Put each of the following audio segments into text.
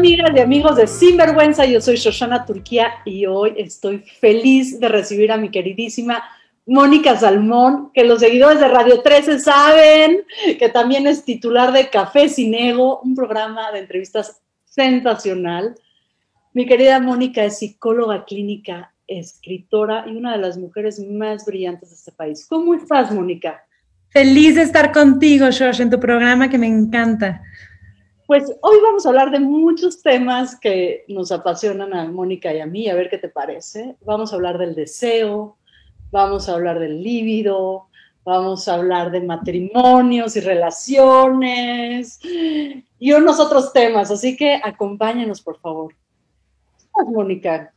amigas y amigos de Sinvergüenza, yo soy Shoshana Turquía y hoy estoy feliz de recibir a mi queridísima Mónica Salmón, que los seguidores de Radio 13 saben que también es titular de Café Sin Ego, un programa de entrevistas sensacional. Mi querida Mónica es psicóloga clínica, escritora y una de las mujeres más brillantes de este país. ¿Cómo estás, Mónica? Feliz de estar contigo, Josh, en tu programa que me encanta. Pues hoy vamos a hablar de muchos temas que nos apasionan a Mónica y a mí, a ver qué te parece. Vamos a hablar del deseo, vamos a hablar del líbido, vamos a hablar de matrimonios y relaciones y unos otros temas. Así que acompáñenos, por favor. Mónica?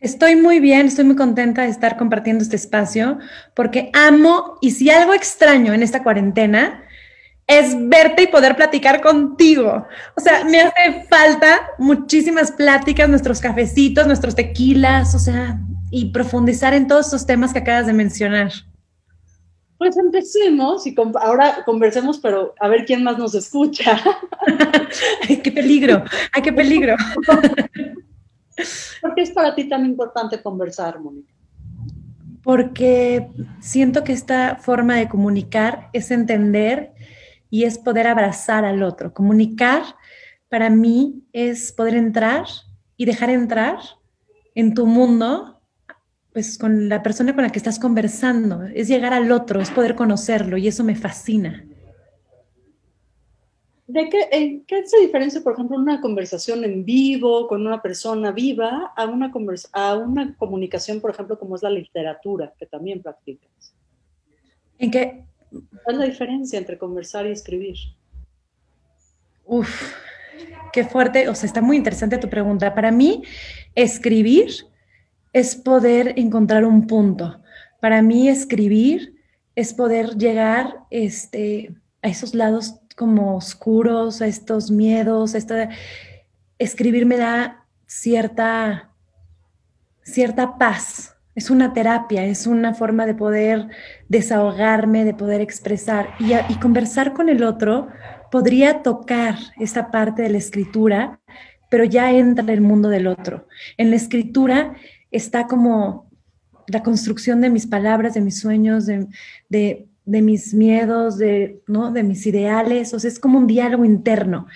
Estoy muy bien, estoy muy contenta de estar compartiendo este espacio porque amo y si algo extraño en esta cuarentena es verte y poder platicar contigo. O sea, me hace falta muchísimas pláticas, nuestros cafecitos, nuestros tequilas, o sea, y profundizar en todos esos temas que acabas de mencionar. Pues empecemos y ahora conversemos, pero a ver quién más nos escucha. ay, qué peligro, ay, qué peligro. ¿Por qué es para ti tan importante conversar, Mónica? Porque siento que esta forma de comunicar es entender y es poder abrazar al otro. Comunicar para mí es poder entrar y dejar entrar en tu mundo, pues con la persona con la que estás conversando. Es llegar al otro, es poder conocerlo y eso me fascina. ¿De qué, qué se diferencia, por ejemplo, una conversación en vivo con una persona viva a una, a una comunicación, por ejemplo, como es la literatura, que también practicas? En que ¿Cuál es la diferencia entre conversar y escribir? Uf, qué fuerte, o sea, está muy interesante tu pregunta. Para mí, escribir es poder encontrar un punto. Para mí, escribir es poder llegar este, a esos lados como oscuros, a estos miedos, esta... escribir me da cierta, cierta paz, es una terapia, es una forma de poder desahogarme, de poder expresar y, conversar con el otro. Podría tocar esa parte de la escritura, pero ya entra el mundo del otro. En la escritura está como la construcción de mis palabras, de mis sueños, de mis miedos, de, ¿no? de mis ideales. O sea, es como un diálogo interno.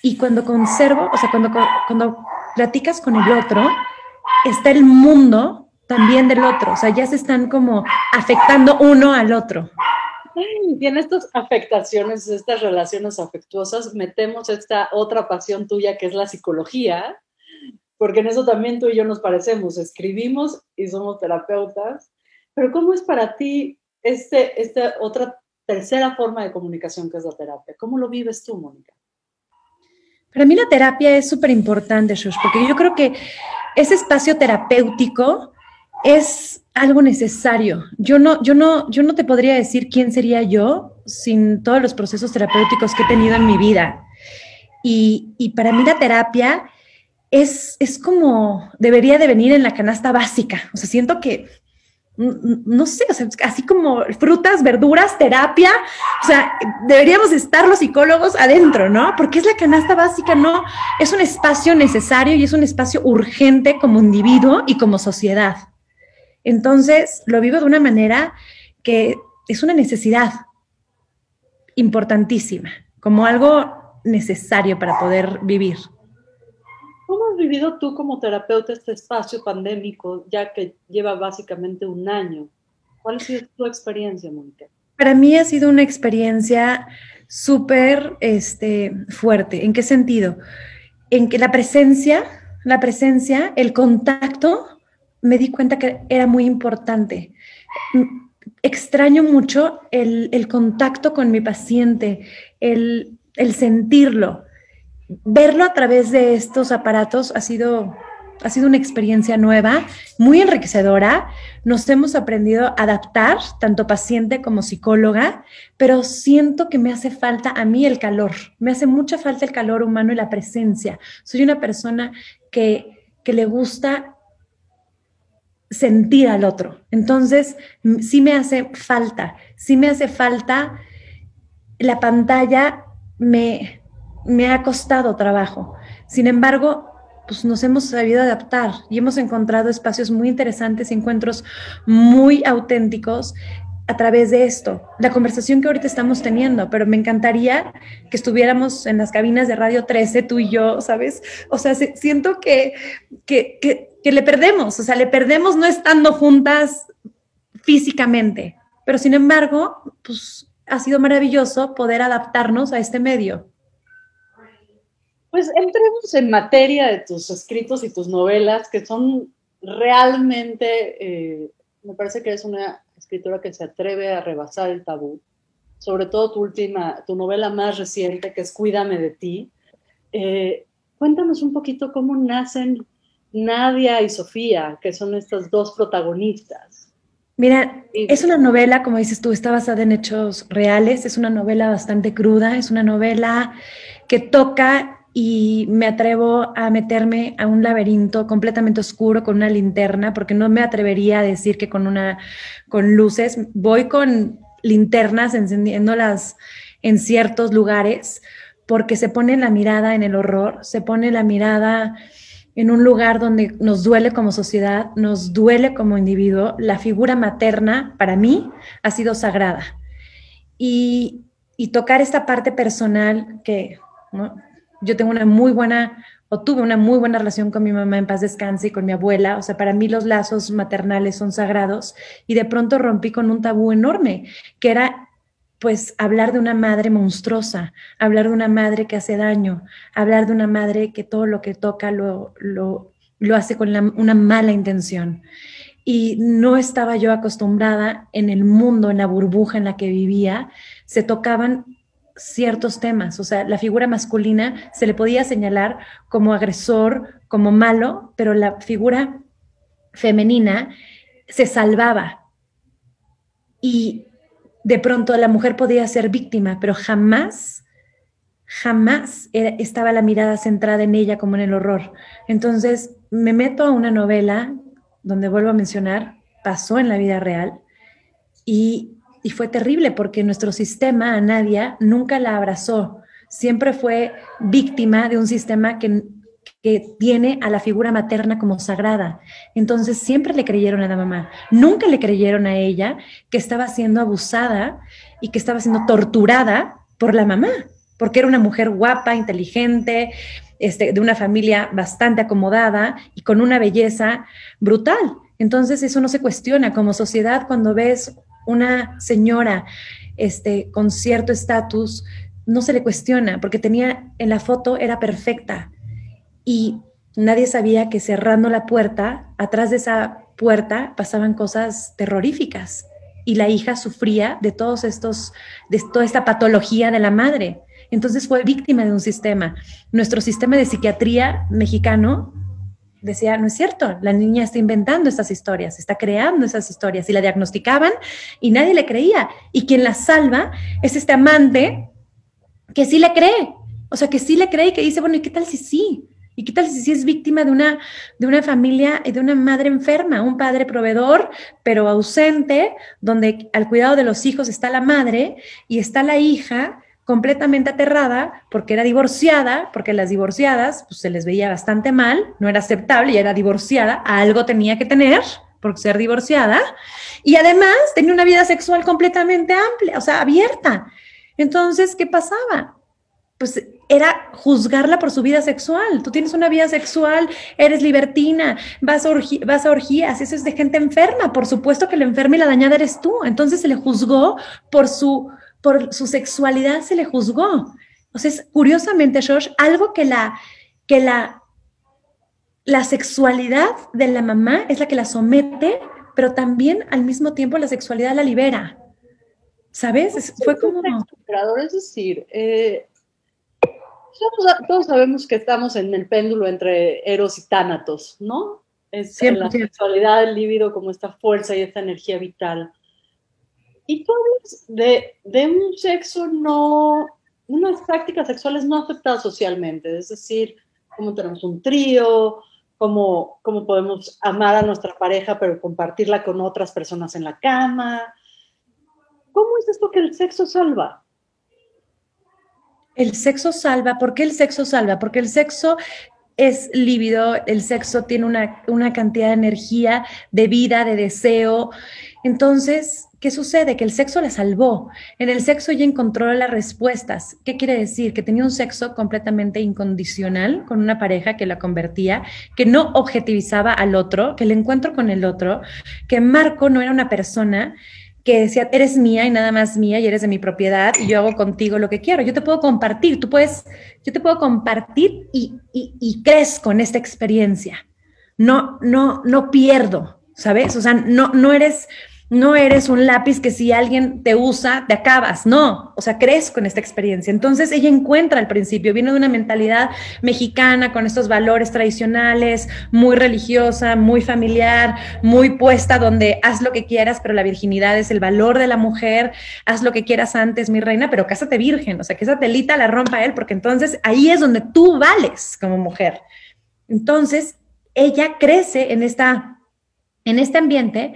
Y cuando conservo, o sea, cuando, cuando platicas con el otro, está el mundo también del otro, o sea, ya se están como afectando uno al otro. Y en estas afectaciones, estas relaciones afectuosas, metemos esta otra pasión tuya que es la psicología, porque en eso también tú y yo nos parecemos, escribimos y somos terapeutas, pero ¿cómo es para ti este, esta otra tercera forma de comunicación que es la terapia? ¿Cómo lo vives tú, Mónica? Para mí la terapia es súper importante, Shush, porque yo creo que ese espacio terapéutico es algo necesario. Yo no, yo no, yo no te podría decir quién sería yo sin todos los procesos terapéuticos que he tenido en mi vida. Y, y para mí la terapia es, es como debería de venir en la canasta básica. O sea, siento que no sé, o sea, así como frutas, verduras, terapia, o sea, deberíamos estar los psicólogos adentro, ¿no? Porque es la canasta básica, ¿no? Es un espacio necesario y es un espacio urgente como individuo y como sociedad. Entonces, lo vivo de una manera que es una necesidad importantísima, como algo necesario para poder vivir. ¿Cómo has vivido tú como terapeuta este espacio pandémico, ya que lleva básicamente un año? ¿Cuál ha sido tu experiencia, Mónica? Para mí ha sido una experiencia súper este, fuerte. ¿En qué sentido? En que la presencia, la presencia, el contacto me di cuenta que era muy importante. Extraño mucho el, contacto con mi paciente, el, sentirlo. Verlo a través de estos aparatos ha sido, ha sido una experiencia nueva, muy enriquecedora. Nos hemos aprendido a adaptar, tanto paciente como psicóloga, pero siento que me hace falta a mí el calor. Me hace mucha falta el calor humano y la presencia. Soy una persona que, que le gusta sentir al otro. Entonces, sí me hace falta, sí me hace falta la pantalla, me, me ha costado trabajo. Sin embargo, pues nos hemos sabido adaptar y hemos encontrado espacios muy interesantes, encuentros muy auténticos a través de esto, la conversación que ahorita estamos teniendo, pero me encantaría que estuviéramos en las cabinas de Radio 13, tú y yo, ¿sabes? O sea, siento que, que, que, le perdemos, o sea, le perdemos no estando juntas físicamente, pero sin embargo, pues ha sido maravilloso poder adaptarnos a este medio. Pues entremos en materia de tus escritos y tus novelas, que son realmente, eh, me parece que es una escritora que se atreve a rebasar el tabú, sobre todo tu última, tu novela más reciente, que es Cuídame de ti. Eh, cuéntanos un poquito cómo nacen Nadia y Sofía, que son estas dos protagonistas. Mira, es una novela, como dices tú, está basada en hechos reales, es una novela bastante cruda, es una novela que toca y me atrevo a meterme a un laberinto completamente oscuro con una linterna, porque no me atrevería a decir que con una con luces, voy con linternas encendiéndolas en ciertos lugares, porque se pone la mirada en el horror, se pone la mirada en un lugar donde nos duele como sociedad, nos duele como individuo. La figura materna para mí ha sido sagrada. Y, y tocar esta parte personal que ¿no? Yo tengo una muy buena, o tuve una muy buena relación con mi mamá en paz descanse y con mi abuela, o sea, para mí los lazos maternales son sagrados y de pronto rompí con un tabú enorme, que era pues hablar de una madre monstruosa, hablar de una madre que hace daño, hablar de una madre que todo lo que toca lo, lo, lo hace con una mala intención. Y no estaba yo acostumbrada en el mundo, en la burbuja en la que vivía, se tocaban ciertos temas. O sea, la figura masculina se le podía señalar como agresor, como malo, pero la figura femenina se salvaba. Y de pronto la mujer podía ser víctima, pero jamás, jamás estaba la mirada centrada en ella como en el horror. Entonces me meto a una novela donde vuelvo a mencionar, pasó en la vida real y y fue terrible porque nuestro sistema a Nadia nunca la abrazó, siempre fue víctima de un sistema que, que tiene a la figura materna como sagrada. Entonces siempre le creyeron a la mamá, nunca le creyeron a ella que estaba siendo abusada y que estaba siendo torturada por la mamá, porque era una mujer guapa, inteligente, este, de una familia bastante acomodada y con una belleza brutal. Entonces eso no se cuestiona como sociedad cuando ves una señora este, con cierto estatus no se le cuestiona porque tenía en la foto era perfecta y nadie sabía que cerrando la puerta, atrás de esa puerta pasaban cosas terroríficas y la hija sufría de todos estos, de toda esta patología de la madre. Entonces fue víctima de un sistema. Nuestro sistema de psiquiatría mexicano decía, no es cierto, la niña está inventando estas historias, está creando esas historias y la diagnosticaban y nadie le creía. Y quien la salva es este amante que sí le cree, o sea, que sí le cree y que dice, bueno, ¿y qué tal si sí? ¿Y qué tal si sí es víctima de una, de una familia y de una madre enferma, un padre proveedor, pero ausente, donde al cuidado de los hijos está la madre y está la hija completamente aterrada porque era divorciada, porque las divorciadas pues, se les veía bastante mal, no era aceptable y era divorciada, algo tenía que tener por ser divorciada, y además tenía una vida sexual completamente amplia, o sea, abierta. Entonces, ¿qué pasaba? Pues era juzgarla por su vida sexual. Tú tienes una vida sexual, eres libertina, vas a, vas a orgías, eso es de gente enferma. Por supuesto que la enferma y la dañada eres tú. Entonces se le juzgó por su por su sexualidad se le juzgó. O sea, curiosamente, George, algo que la, que la, la sexualidad de la mamá es la que la somete, pero también al mismo tiempo la sexualidad la libera. ¿Sabes? Fue como... Es decir, eh, todos, sabemos que estamos en el péndulo entre eros y tánatos, ¿no? Es la sexualidad, el líbido como esta fuerza y esta energía vital. Y tú de, de un sexo no, unas prácticas sexuales no aceptadas socialmente, es decir, cómo tenemos un trío, cómo, cómo podemos amar a nuestra pareja pero compartirla con otras personas en la cama. ¿Cómo es esto que el sexo salva? El sexo salva. ¿Por qué el sexo salva? Porque el sexo es lívido, el sexo tiene una, una, cantidad de energía, de vida, de deseo. Entonces, ¿qué sucede? Que el sexo la salvó. En el sexo ella encontró las respuestas. ¿Qué quiere decir? Que tenía un sexo completamente incondicional con una pareja que la convertía, que no objetivizaba al otro, que el encuentro con el otro, que Marco no era una persona que decía, eres mía y nada más mía y eres de mi propiedad y yo hago contigo lo que quiero. Yo te puedo compartir, tú puedes, yo te puedo compartir y, y, y crezco en esta experiencia. No, no, no pierdo, ¿sabes? O sea, no, no eres, no eres un lápiz que si alguien te usa, te acabas. No, o sea, crees con esta experiencia. Entonces ella encuentra al principio, viene de una mentalidad mexicana con estos valores tradicionales, muy religiosa, muy familiar, muy puesta donde haz lo que quieras, pero la virginidad es el valor de la mujer, haz lo que quieras antes, mi reina, pero cásate virgen, o sea, que esa telita la rompa él, porque entonces ahí es donde tú vales como mujer. Entonces, ella crece en esta en este ambiente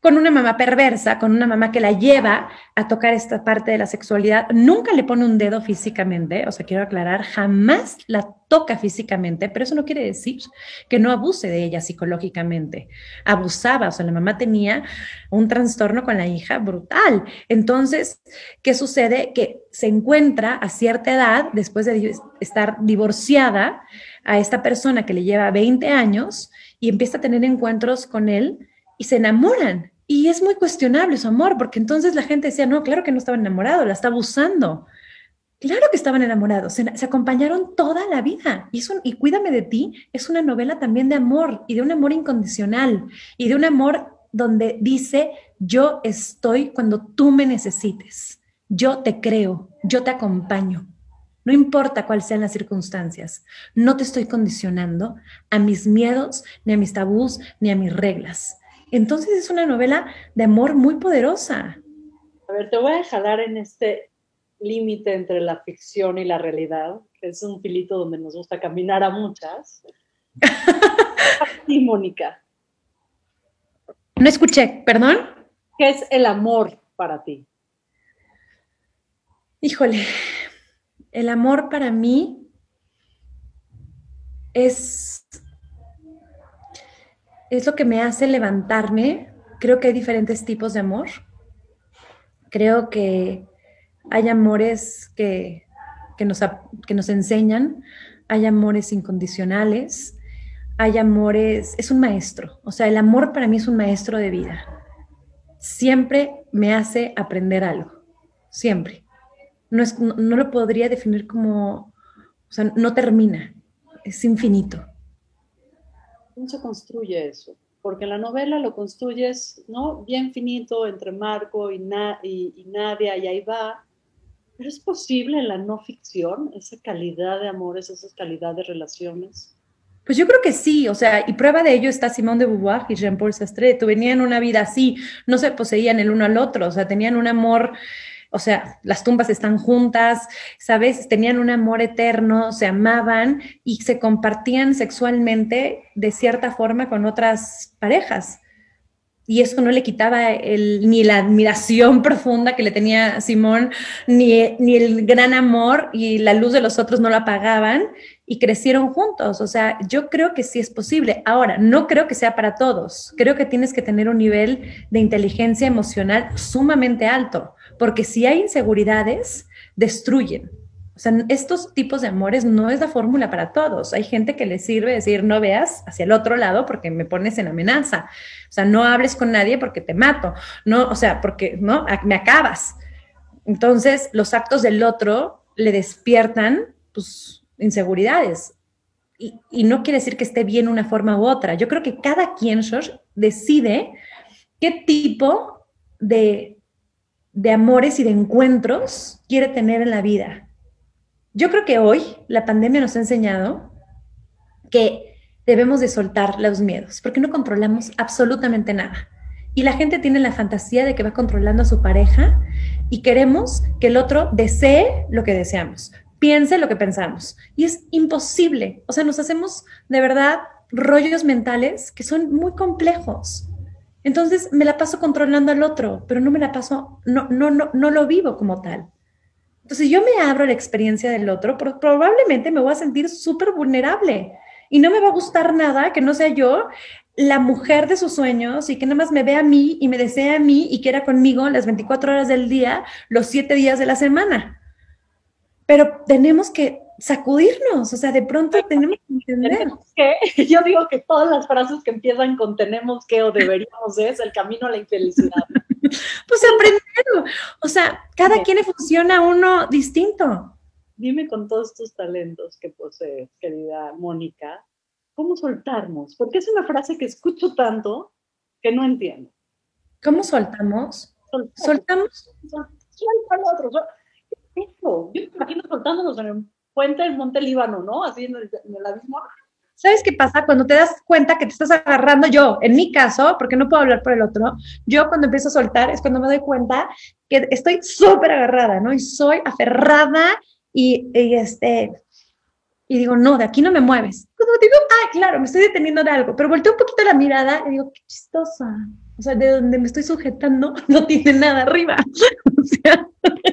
con una mamá perversa, con una mamá que la lleva a tocar esta parte de la sexualidad, nunca le pone un dedo físicamente, o sea, quiero aclarar, jamás la toca físicamente, pero eso no quiere decir que no abuse de ella psicológicamente. Abusaba, o sea, la mamá tenía un trastorno con la hija brutal. Entonces, ¿qué sucede? Que se encuentra a cierta edad, después de estar divorciada, a esta persona que le lleva 20 años y empieza a tener encuentros con él y se enamoran. Y es muy cuestionable su amor, porque entonces la gente decía, no, claro que no estaba enamorado, la está abusando. Claro que estaban enamorados, se, acompañaron toda la vida. Y, eso, y Cuídame de ti es una novela también de amor y de un amor incondicional y de un amor donde dice, yo estoy cuando tú me necesites, yo te creo, yo te acompaño. No importa cuáles sean las circunstancias, no te estoy condicionando a mis miedos, ni a mis tabús, ni a mis reglas. Entonces es una novela de amor muy poderosa. A ver, te voy a jalar en este límite entre la ficción y la realidad, que es un filito donde nos gusta caminar a muchas. Sí, Mónica. No escuché, perdón. ¿Qué es el amor para ti? Híjole, el amor para mí es es lo que me hace levantarme. Creo que hay diferentes tipos de amor. Creo que hay amores que, nos, que nos enseñan, hay amores incondicionales, hay amores, es un maestro. O sea, el amor para mí es un maestro de vida. Siempre me hace aprender algo, siempre. No, es, no, no lo podría definir como, o sea, no termina, es infinito. ¿Cómo se construye eso? Porque en la novela lo construyes, ¿no? Bien finito entre Marco y, y, Nadia y ahí va. Pero es posible en la no ficción esa calidad de amores, esa calidad de relaciones. Pues yo creo que sí, o sea, y prueba de ello está Simón de Beauvoir y Jean-Paul Sartre. Venían una vida así, no se poseían el uno al otro, o sea, tenían un amor o sea, las tumbas están juntas, ¿sabes? Tenían un amor eterno, se amaban y se compartían sexualmente de cierta forma con otras parejas. Y eso no le quitaba ni la admiración profunda que le tenía Simón, ni, ni el gran amor y la luz de los otros no la apagaban y crecieron juntos. O sea, yo creo que sí es posible. Ahora, no creo que sea para todos. Creo que tienes que tener un nivel de inteligencia emocional sumamente alto porque si hay inseguridades, destruyen. O sea, estos tipos de amores no es la fórmula para todos. Hay gente que le sirve decir, no veas hacia el otro lado porque me pones en amenaza. O sea, no hables con nadie porque te mato. No, o sea, porque no, me acabas. Entonces, los actos del otro le despiertan pues, inseguridades. Y, y, no quiere decir que esté bien una forma u otra. Yo creo que cada quien, Josh, decide qué tipo de de amores y de encuentros quiere tener en la vida. Yo creo que hoy la pandemia nos ha enseñado que debemos de soltar los miedos, porque no controlamos absolutamente nada. Y la gente tiene la fantasía de que va controlando a su pareja y queremos que el otro desee lo que deseamos, piense lo que pensamos. Y es imposible. O sea, nos hacemos de verdad rollos mentales que son muy complejos. Entonces me la paso controlando al otro, pero no me la paso, no, no, no, no lo vivo como tal. Entonces, yo me abro a la experiencia del otro, probablemente me voy a sentir súper vulnerable y no me va a gustar nada que no sea yo la mujer de sus sueños y que nada más me vea a mí y me desea a mí y quiera conmigo las 24 horas del día, los 7 días de la semana. Pero tenemos que sacudirnos, o sea, de pronto tenemos que entender. Que, yo digo que todas las frases que empiezan con tenemos que o deberíamos es el camino a la infelicidad. pues aprender, o sea, cada quien le funciona uno distinto. Dime con todos tus talentos que posees, querida Mónica, ¿cómo soltarnos? Porque es una frase que escucho tanto que no entiendo. ¿Cómo soltamos? Soltamos. Suelta al otro. Eso, yo me imagino soltándonos en el puente del Monte Líbano, ¿no? Así en el, en el abismo. ¿Sabes qué pasa? Cuando te das cuenta que te estás agarrando yo, en mi caso, porque no puedo hablar por el otro, yo cuando empiezo a soltar es cuando me doy cuenta que estoy súper agarrada, ¿no? Y soy aferrada y, este, y digo, no, de aquí no me mueves. Cuando digo, ah, claro, me estoy deteniendo de algo, pero volteo un poquito la mirada y digo, qué chistosa. O sea, de donde me estoy sujetando no tiene nada arriba. o, sea,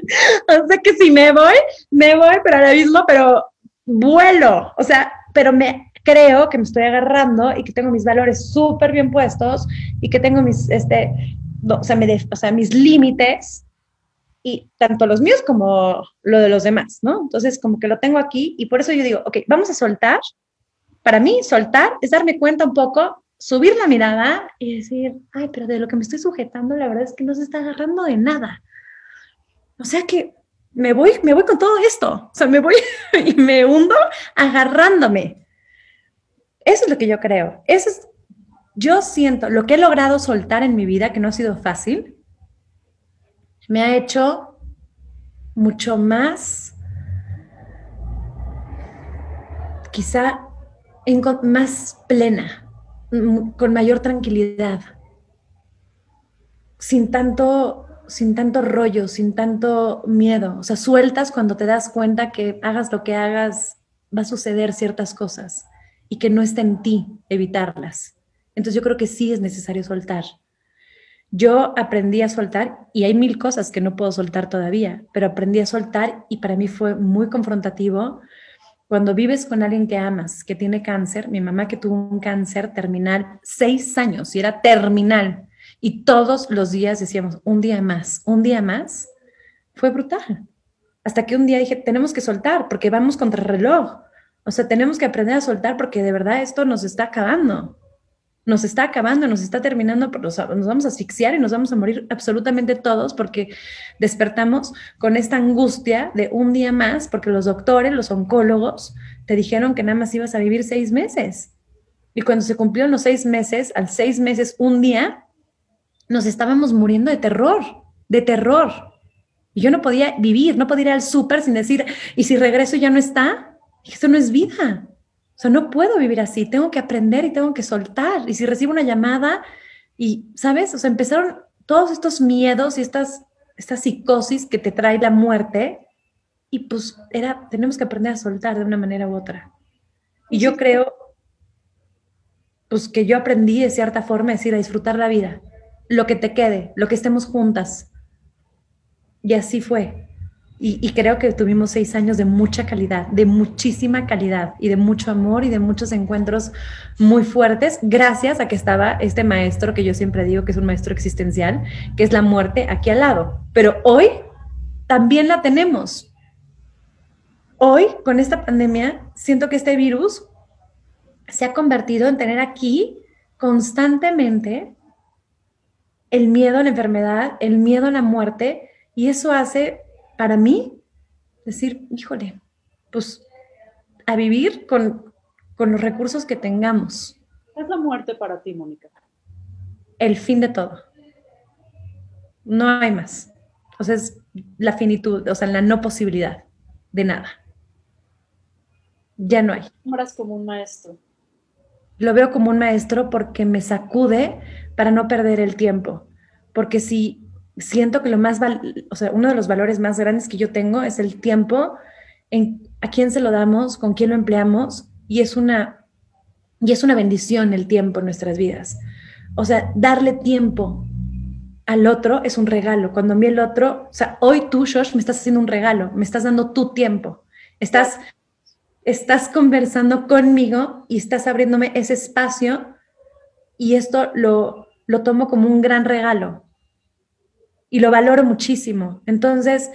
o sea que si me voy, me voy, pero ahora mismo, pero vuelo. O sea, pero me creo que me estoy agarrando y que tengo mis valores súper bien puestos y que tengo mis, este, o sea, me o sea, mis límites y tanto los míos como lo de los demás, ¿no? Entonces, como que lo tengo aquí y por eso yo digo, ok, vamos a soltar. Para mí, soltar es darme cuenta un poco, subir la mirada y decir, ay, pero de lo que me estoy sujetando, la verdad es que no se está agarrando de nada. O sea que me voy, me voy con todo esto, o sea, me voy y me hundo agarrándome. Eso es lo que yo creo. Eso es, yo siento, lo que he logrado soltar en mi vida, que no ha sido fácil, me ha hecho mucho más, quizá más plena, con mayor tranquilidad, sin tanto, sin tanto rollo, sin tanto miedo. O sea, sueltas cuando te das cuenta que hagas lo que hagas, va a suceder ciertas cosas y que no está en ti evitarlas. Entonces yo creo que sí es necesario soltar. Yo aprendí a soltar y hay mil cosas que no puedo soltar todavía, pero aprendí a soltar y para mí fue muy confrontativo. Cuando vives con alguien que amas, que tiene cáncer, mi mamá que tuvo un cáncer terminal seis años y era terminal y todos los días decíamos un día más, un día más, fue brutal. Hasta que un día dije, tenemos que soltar porque vamos contra el reloj. O sea, tenemos que aprender a soltar porque de verdad esto nos está acabando nos está acabando, nos está terminando, nos vamos a asfixiar y nos vamos a morir absolutamente todos porque despertamos con esta angustia de un día más, porque los doctores, los oncólogos, te dijeron que nada más ibas a vivir seis meses. Y cuando se cumplieron los seis meses, al seis meses, un día, nos estábamos muriendo de terror, de terror. Y yo no podía vivir, no podía ir al súper sin decir, ¿y si regreso ya no está? Eso no es vida. O sea, no puedo vivir así, tengo que aprender y tengo que soltar. Y si recibo una llamada y, ¿sabes? O sea, empezaron todos estos miedos y estas, esta psicosis que te trae la muerte y pues era, tenemos que aprender a soltar de una manera u otra. Y yo creo, pues que yo aprendí de cierta forma, es decir, a disfrutar la vida, lo que te quede, lo que estemos juntas. Y así fue. Y, creo que tuvimos seis años de mucha calidad, de muchísima calidad y de mucho amor y de muchos encuentros muy fuertes, gracias a que estaba este maestro que yo siempre digo que es un maestro existencial, que es la muerte aquí al lado. Pero hoy también la tenemos. Hoy, con esta pandemia, siento que este virus se ha convertido en tener aquí constantemente el miedo a la enfermedad, el miedo a la muerte, y eso hace para mí, decir, híjole, pues a vivir con, los recursos que tengamos. ¿Qué es la muerte para ti, Mónica? El fin de todo. No hay más. O sea, es la finitud, o sea, la no posibilidad de nada. Ya no hay. Moras como un maestro. Lo veo como un maestro porque me sacude para no perder el tiempo. Porque si siento que lo más, o sea, uno de los valores más grandes que yo tengo es el tiempo, en a quién se lo damos, con quién lo empleamos, y es una, y es una bendición el tiempo en nuestras vidas. O sea, darle tiempo al otro es un regalo. Cuando a mí el otro, o sea, hoy tú, Josh, me estás haciendo un regalo, me estás dando tu tiempo. Estás, estás conversando conmigo y estás abriéndome ese espacio y esto lo, lo tomo como un gran regalo y lo valoro muchísimo. Entonces,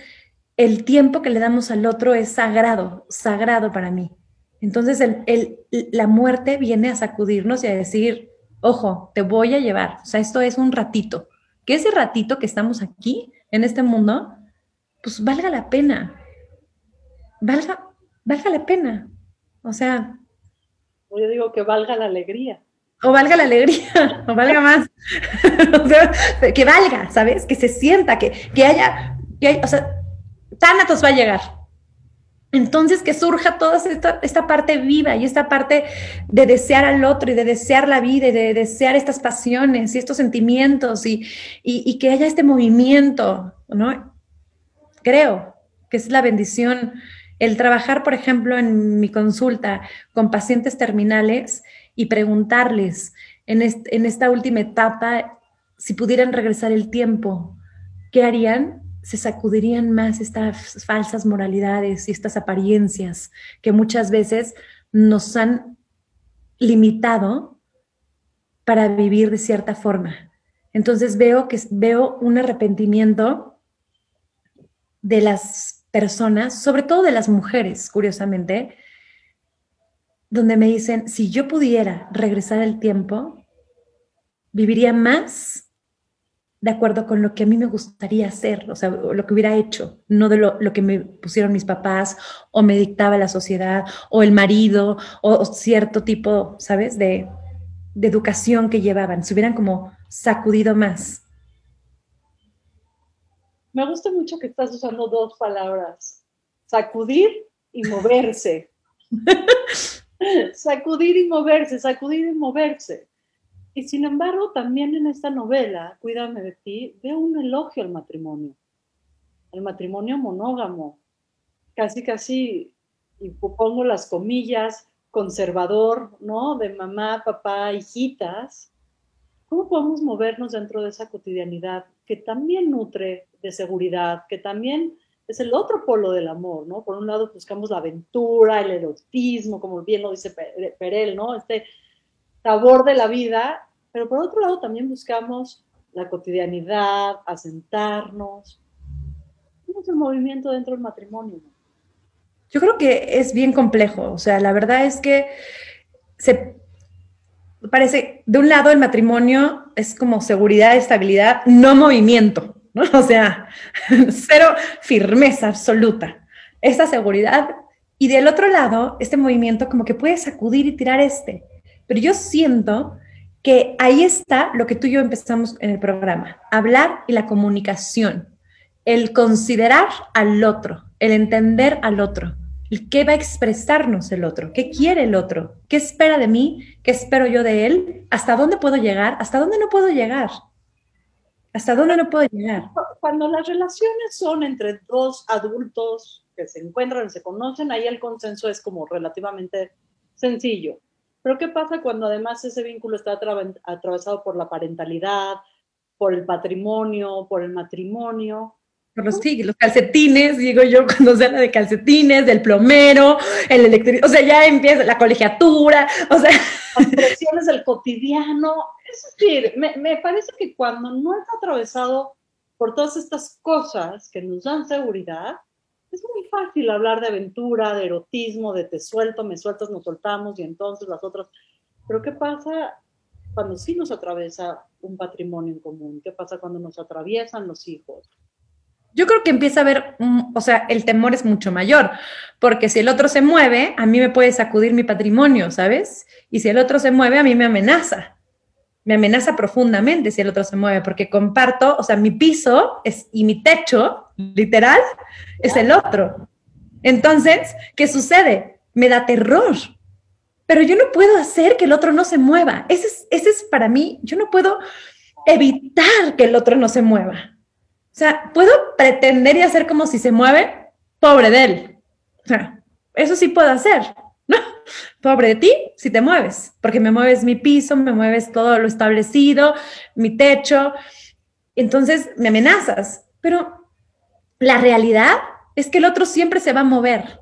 el tiempo que le damos al otro es sagrado, sagrado para mí. Entonces, el, la muerte viene a sacudirnos y a decir, ojo, te voy a llevar. O sea, esto es un ratito que ese ratito que estamos aquí, en este mundo, pues valga la pena. Valga, valga la pena. O sea. Yo digo que valga la alegría. O valga la alegría, o valga más. o sea, que valga, ¿sabes? Que se sienta, que, que haya, que haya, o sea, Tánatos va a llegar. Entonces que surja toda esta, parte viva y esta parte de desear al otro y de desear la vida y de desear estas pasiones y estos sentimientos y, y que haya este movimiento, ¿no? Creo que es la bendición el trabajar, por ejemplo, en mi consulta con pacientes terminales y preguntarles en, esta última etapa si pudieran regresar el tiempo, ¿qué harían? se sacudirían más estas falsas moralidades y estas apariencias que muchas veces nos han limitado para vivir de cierta forma. Entonces veo que veo un arrepentimiento de las personas, sobre todo de las mujeres, curiosamente, donde me dicen, si yo pudiera regresar el tiempo, viviría más de acuerdo con lo que a mí me gustaría hacer, o sea, lo que hubiera hecho, no de lo, que me pusieron mis papás o me dictaba la sociedad o el marido o, cierto tipo, ¿sabes?, de, de educación que llevaban, se hubieran como sacudido más. Me gusta mucho que estás usando dos palabras, sacudir y moverse. sacudir y moverse, sacudir y moverse. Y sin embargo, también en esta novela, Cuídame de ti, veo un elogio al matrimonio, al matrimonio monógamo, casi, casi, y pongo las comillas, conservador, ¿no? De mamá, papá, hijitas. ¿Cómo podemos movernos dentro de esa cotidianidad que también nutre de seguridad, que también es el otro polo del amor, ¿no? Por un lado buscamos la aventura, el erotismo, como bien lo dice Perel, ¿no? Este sabor de la vida, pero por otro lado también buscamos la cotidianidad, asentarnos. ¿Cómo es el movimiento dentro del matrimonio? Yo creo que es bien complejo, o sea, la verdad es que se parece, de un lado el matrimonio es como seguridad, estabilidad, no movimiento, ¿no? O sea, cero firmeza absoluta, esa seguridad. Y del otro lado, este movimiento como que puede sacudir y tirar este. Pero yo siento que ahí está lo que tú y yo empezamos en el programa, hablar y la comunicación, el considerar al otro, el entender al otro, qué va a expresarnos el otro, qué quiere el otro, qué espera de mí, qué espero yo de él, hasta dónde puedo llegar, hasta dónde no puedo llegar. ¿Hasta dónde no puedo llegar? Cuando las relaciones son entre dos adultos que se encuentran, se conocen, ahí el consenso es como relativamente sencillo. Pero ¿qué pasa cuando además ese vínculo está atravesado por la parentalidad, por el patrimonio, por el matrimonio? Los, sí, los calcetines, digo yo, cuando se habla de calcetines, del plomero, el electricidad, o sea, ya empieza la colegiatura, o sea. Las presiones del cotidiano. Es decir, me, me parece que cuando no está atravesado por todas estas cosas que nos dan seguridad, es muy fácil hablar de aventura, de erotismo, de te suelto, me sueltas, nos soltamos y entonces las otras. Pero ¿qué pasa cuando sí nos atraviesa un patrimonio en común? ¿Qué pasa cuando nos atraviesan los hijos? Yo creo que empieza a haber, o sea, el temor es mucho mayor, porque si el otro se mueve, a mí me puede sacudir mi patrimonio, ¿sabes? Y si el otro se mueve, a mí me amenaza. Me amenaza profundamente si el otro se mueve, porque comparto, o sea, mi piso es, y mi techo literal, es el otro. Entonces, ¿qué sucede? Me da terror. Pero yo no puedo hacer que el otro no se mueva. Ese es, ese es para mí, yo no puedo evitar que el otro no se mueva. O sea, puedo pretender y hacer como si se mueve, pobre de él. O sea, eso sí puedo hacer. ¿no? Pobre de ti si te mueves, porque me mueves mi piso, me mueves todo lo establecido, mi techo, entonces me amenazas, pero la realidad es que el otro siempre se va a mover.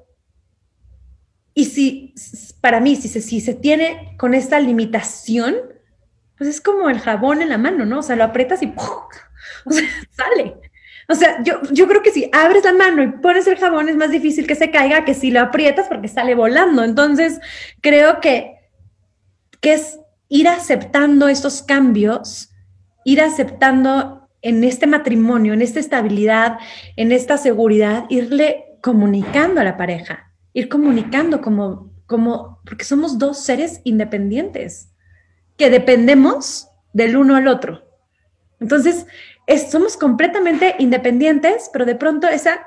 Y si, para mí, si se, si se tiene con esta limitación, pues es como el jabón en la mano, ¿no? O sea, lo aprietas y O sea, sale. O sea, yo, yo creo que si abres la mano y pones el jabón es más difícil que se caiga que si lo aprietas porque sale volando. Entonces, creo que, que es ir aceptando estos cambios, ir aceptando en este matrimonio, en esta estabilidad, en esta seguridad, irle comunicando a la pareja, ir comunicando como, como, porque somos dos seres independientes que dependemos del uno al otro. Entonces, somos completamente independientes, pero de pronto esa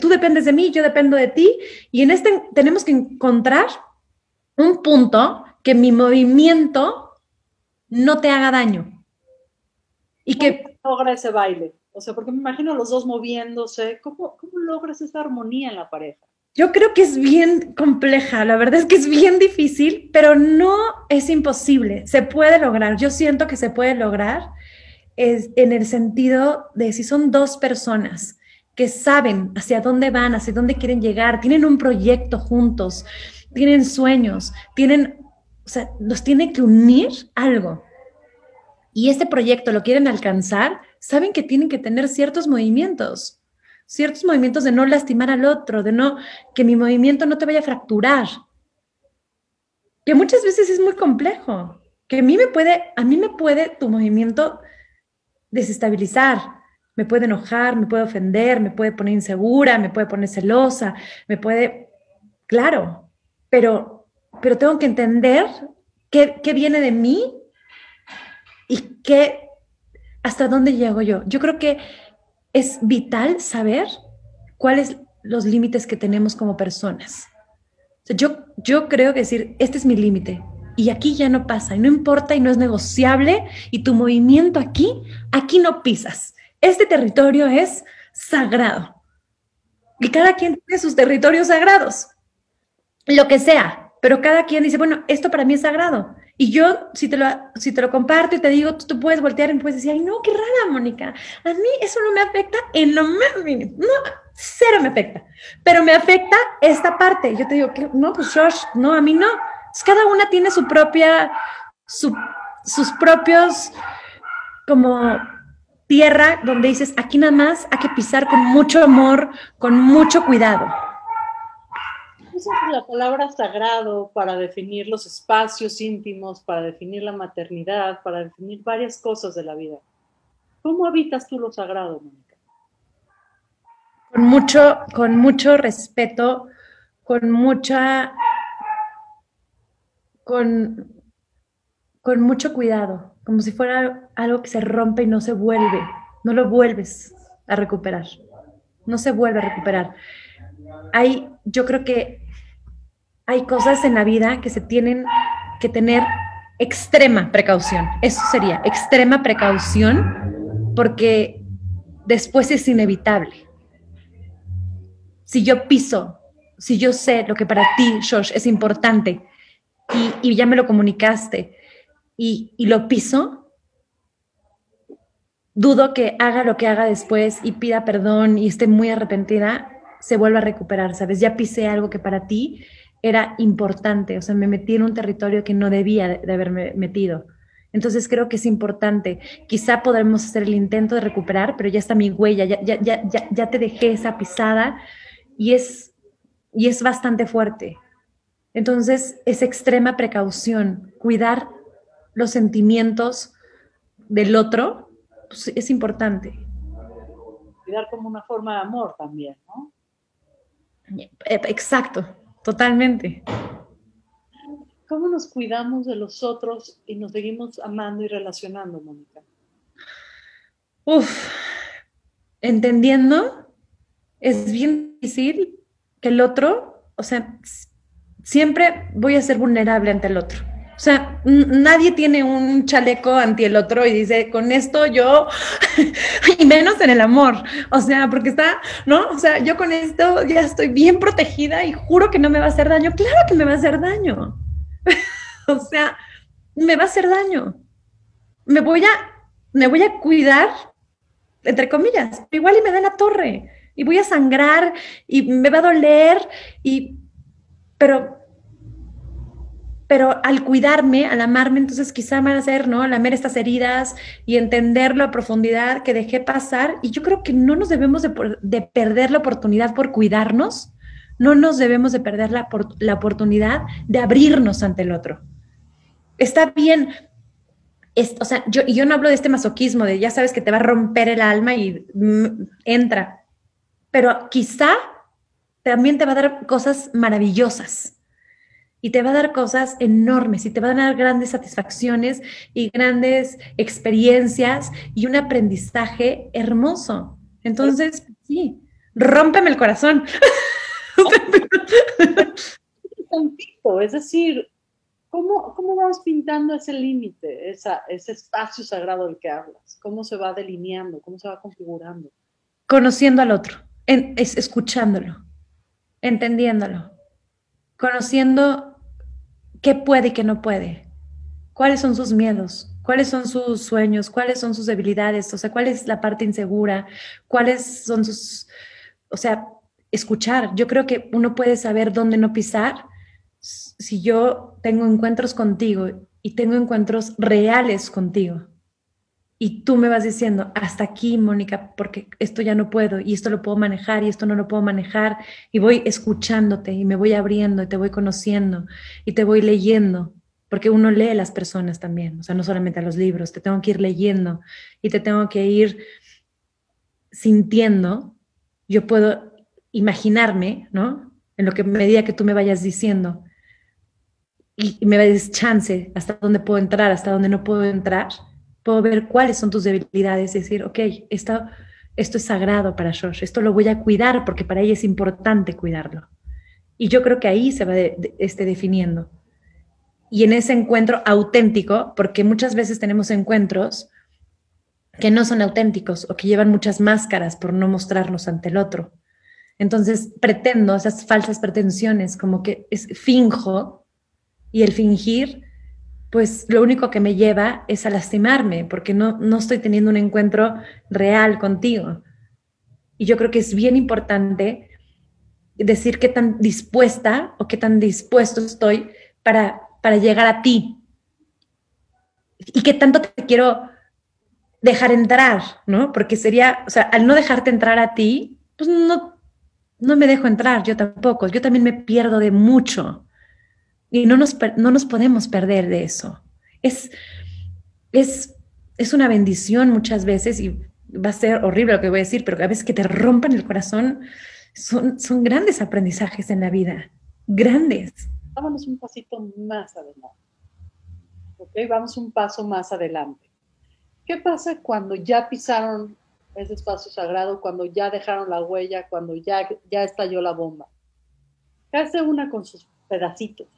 tú dependes de mí, yo dependo de ti, y en este tenemos que encontrar un punto que mi movimiento no te haga daño. Y que logra ese baile. O sea, porque me imagino los dos moviéndose. ¿Cómo, ¿Cómo logras esa armonía en la pareja? Yo creo que es bien compleja, la verdad es que es bien difícil, pero no es imposible, se puede lograr. Yo siento que se puede lograr es en el sentido de si son dos personas que saben hacia dónde van, hacia dónde quieren llegar, tienen un proyecto juntos, tienen sueños, tienen, o sea, los tiene que unir algo. Y este proyecto lo quieren alcanzar, saben que tienen que tener ciertos movimientos, ciertos movimientos de no lastimar al otro, de no, que mi movimiento no te vaya a fracturar. Que muchas veces es muy complejo, que a mí me puede, a mí me puede tu movimiento desestabilizar, me puede enojar, me puede ofender, me puede poner insegura, me puede poner celosa, me puede, claro, pero, pero tengo que entender qué, qué viene de mí y qué, hasta dónde llego yo. Yo creo que es vital saber cuáles los límites que tenemos como personas. yo, yo creo que decir, este es mi límite, y aquí ya no pasa y no importa y no es negociable y tu movimiento aquí, aquí no pisas. Este territorio es sagrado y cada quien tiene sus territorios sagrados, lo que sea, pero cada quien dice, bueno, esto para mí es sagrado. Y yo, si te lo, si te lo comparto y te digo, tú, puedes voltear y puedes decir, ay, no, qué rara, Mónica. A mí eso no me afecta en lo más mínimo. No, cero me afecta. Pero me afecta esta parte. Yo te digo, que no, pues Josh, no, a mí no cada una tiene su propia, sus propios como tierra donde dices, aquí nada más hay que pisar con mucho amor, con mucho cuidado. es la palabra sagrado para definir los espacios íntimos, para definir la maternidad, para definir varias cosas de la vida. ¿Cómo habitas tú lo sagrado, Mónica? Con mucho, con mucho respeto, con mucha con, con mucho cuidado, como si fuera algo que se rompe y no se vuelve, no lo vuelves a recuperar, no se vuelve a recuperar. Hay, yo creo que hay cosas en la vida que se tienen que tener extrema precaución, eso sería, extrema precaución, porque después es inevitable. Si yo piso, si yo sé lo que para ti, Josh, es importante, y, ya me lo comunicaste y, lo piso, dudo que haga lo que haga después y pida perdón y esté muy arrepentida, se vuelva a recuperar, ¿sabes? Ya pisé algo que para ti era importante, o sea, me metí en un territorio que no debía de, haberme metido. Entonces creo que es importante. Quizá podremos hacer el intento de recuperar, pero ya está mi huella, ya, ya, ya, ya te dejé esa pisada y es, y es bastante fuerte. Entonces, es extrema precaución, cuidar los sentimientos del otro pues, es importante. Cuidar como una forma de amor también, ¿no? Eh, exacto, totalmente. ¿Cómo nos cuidamos de los otros y nos seguimos amando y relacionando, Mónica? Uf, entendiendo, es bien difícil que el otro, o sea, siempre voy a ser vulnerable ante el otro. O sea, nadie tiene un chaleco ante el otro y dice, con esto yo, y menos en el amor. O sea, porque está, ¿no? O sea, yo con esto ya estoy bien protegida y juro que no me va a hacer daño. Claro que me va a hacer daño. o sea, me va a hacer daño. Me voy a me voy a cuidar, entre comillas, igual y me da la torre y voy a sangrar y me va a doler y pero pero al cuidarme, al amarme, entonces quizá van a hacer, ¿no? Lamer estas heridas y entenderlo a profundidad que dejé pasar. Y yo creo que no nos debemos de, perder la oportunidad por cuidarnos, no nos debemos de perder la, la oportunidad de abrirnos ante el otro. Está bien, o sea, yo, yo no hablo de este masoquismo, de ya sabes que te va a romper el alma y mm, entra, pero quizá también te va a dar cosas maravillosas y te va a dar cosas enormes y te va a dar grandes satisfacciones y grandes experiencias y un aprendizaje hermoso. Entonces, sí, rómpeme el corazón. es decir, ¿cómo, cómo vamos pintando ese límite, ese espacio sagrado del que hablas? ¿Cómo se va delineando? ¿Cómo se va configurando? Conociendo al otro, es, escuchándolo, entendiéndolo, conociendo qué puede y qué no puede, cuáles son sus miedos, cuáles son sus sueños, cuáles son sus debilidades, o sea, cuál es la parte insegura, cuáles son sus, o sea, escuchar. Yo creo que uno puede saber dónde no pisar si yo tengo encuentros contigo y tengo encuentros reales contigo. Y tú me vas diciendo, hasta aquí, Mónica, porque esto ya no puedo y esto lo puedo manejar y esto no lo puedo manejar. Y voy escuchándote y me voy abriendo y te voy conociendo y te voy leyendo, porque uno lee a las personas también, o sea, no solamente a los libros, te tengo que ir leyendo y te tengo que ir sintiendo. Yo puedo imaginarme, ¿no? En lo que medida que tú me vayas diciendo y me des chance hasta dónde puedo entrar, hasta dónde no puedo entrar puedo ver cuáles son tus debilidades y decir, ok, esto, esto es sagrado para Josh, esto lo voy a cuidar porque para ella es importante cuidarlo. Y yo creo que ahí se va este, definiendo. Y en ese encuentro auténtico, porque muchas veces tenemos encuentros que no son auténticos o que llevan muchas máscaras por no mostrarnos ante el otro. Entonces pretendo esas falsas pretensiones, como que es finjo, y el fingir pues lo único que me lleva es a lastimarme, porque no, no estoy teniendo un encuentro real contigo. Y yo creo que es bien importante decir qué tan dispuesta o qué tan dispuesto estoy para, para llegar a ti. Y qué tanto te quiero dejar entrar, ¿no? Porque sería, o sea, al no dejarte entrar a ti, pues no, no me dejo entrar, yo tampoco. Yo también me pierdo de mucho. Y no nos, no nos podemos perder de eso. Es, es, es una bendición muchas veces y va a ser horrible lo que voy a decir, pero a veces que te rompan el corazón son, son grandes aprendizajes en la vida, grandes. Vámonos un pasito más adelante. ¿Ok? Vamos un paso más adelante. ¿Qué pasa cuando ya pisaron ese espacio sagrado, cuando ya dejaron la huella, cuando ya, ya estalló la bomba? ¿Qué hace una con sus pedacitos?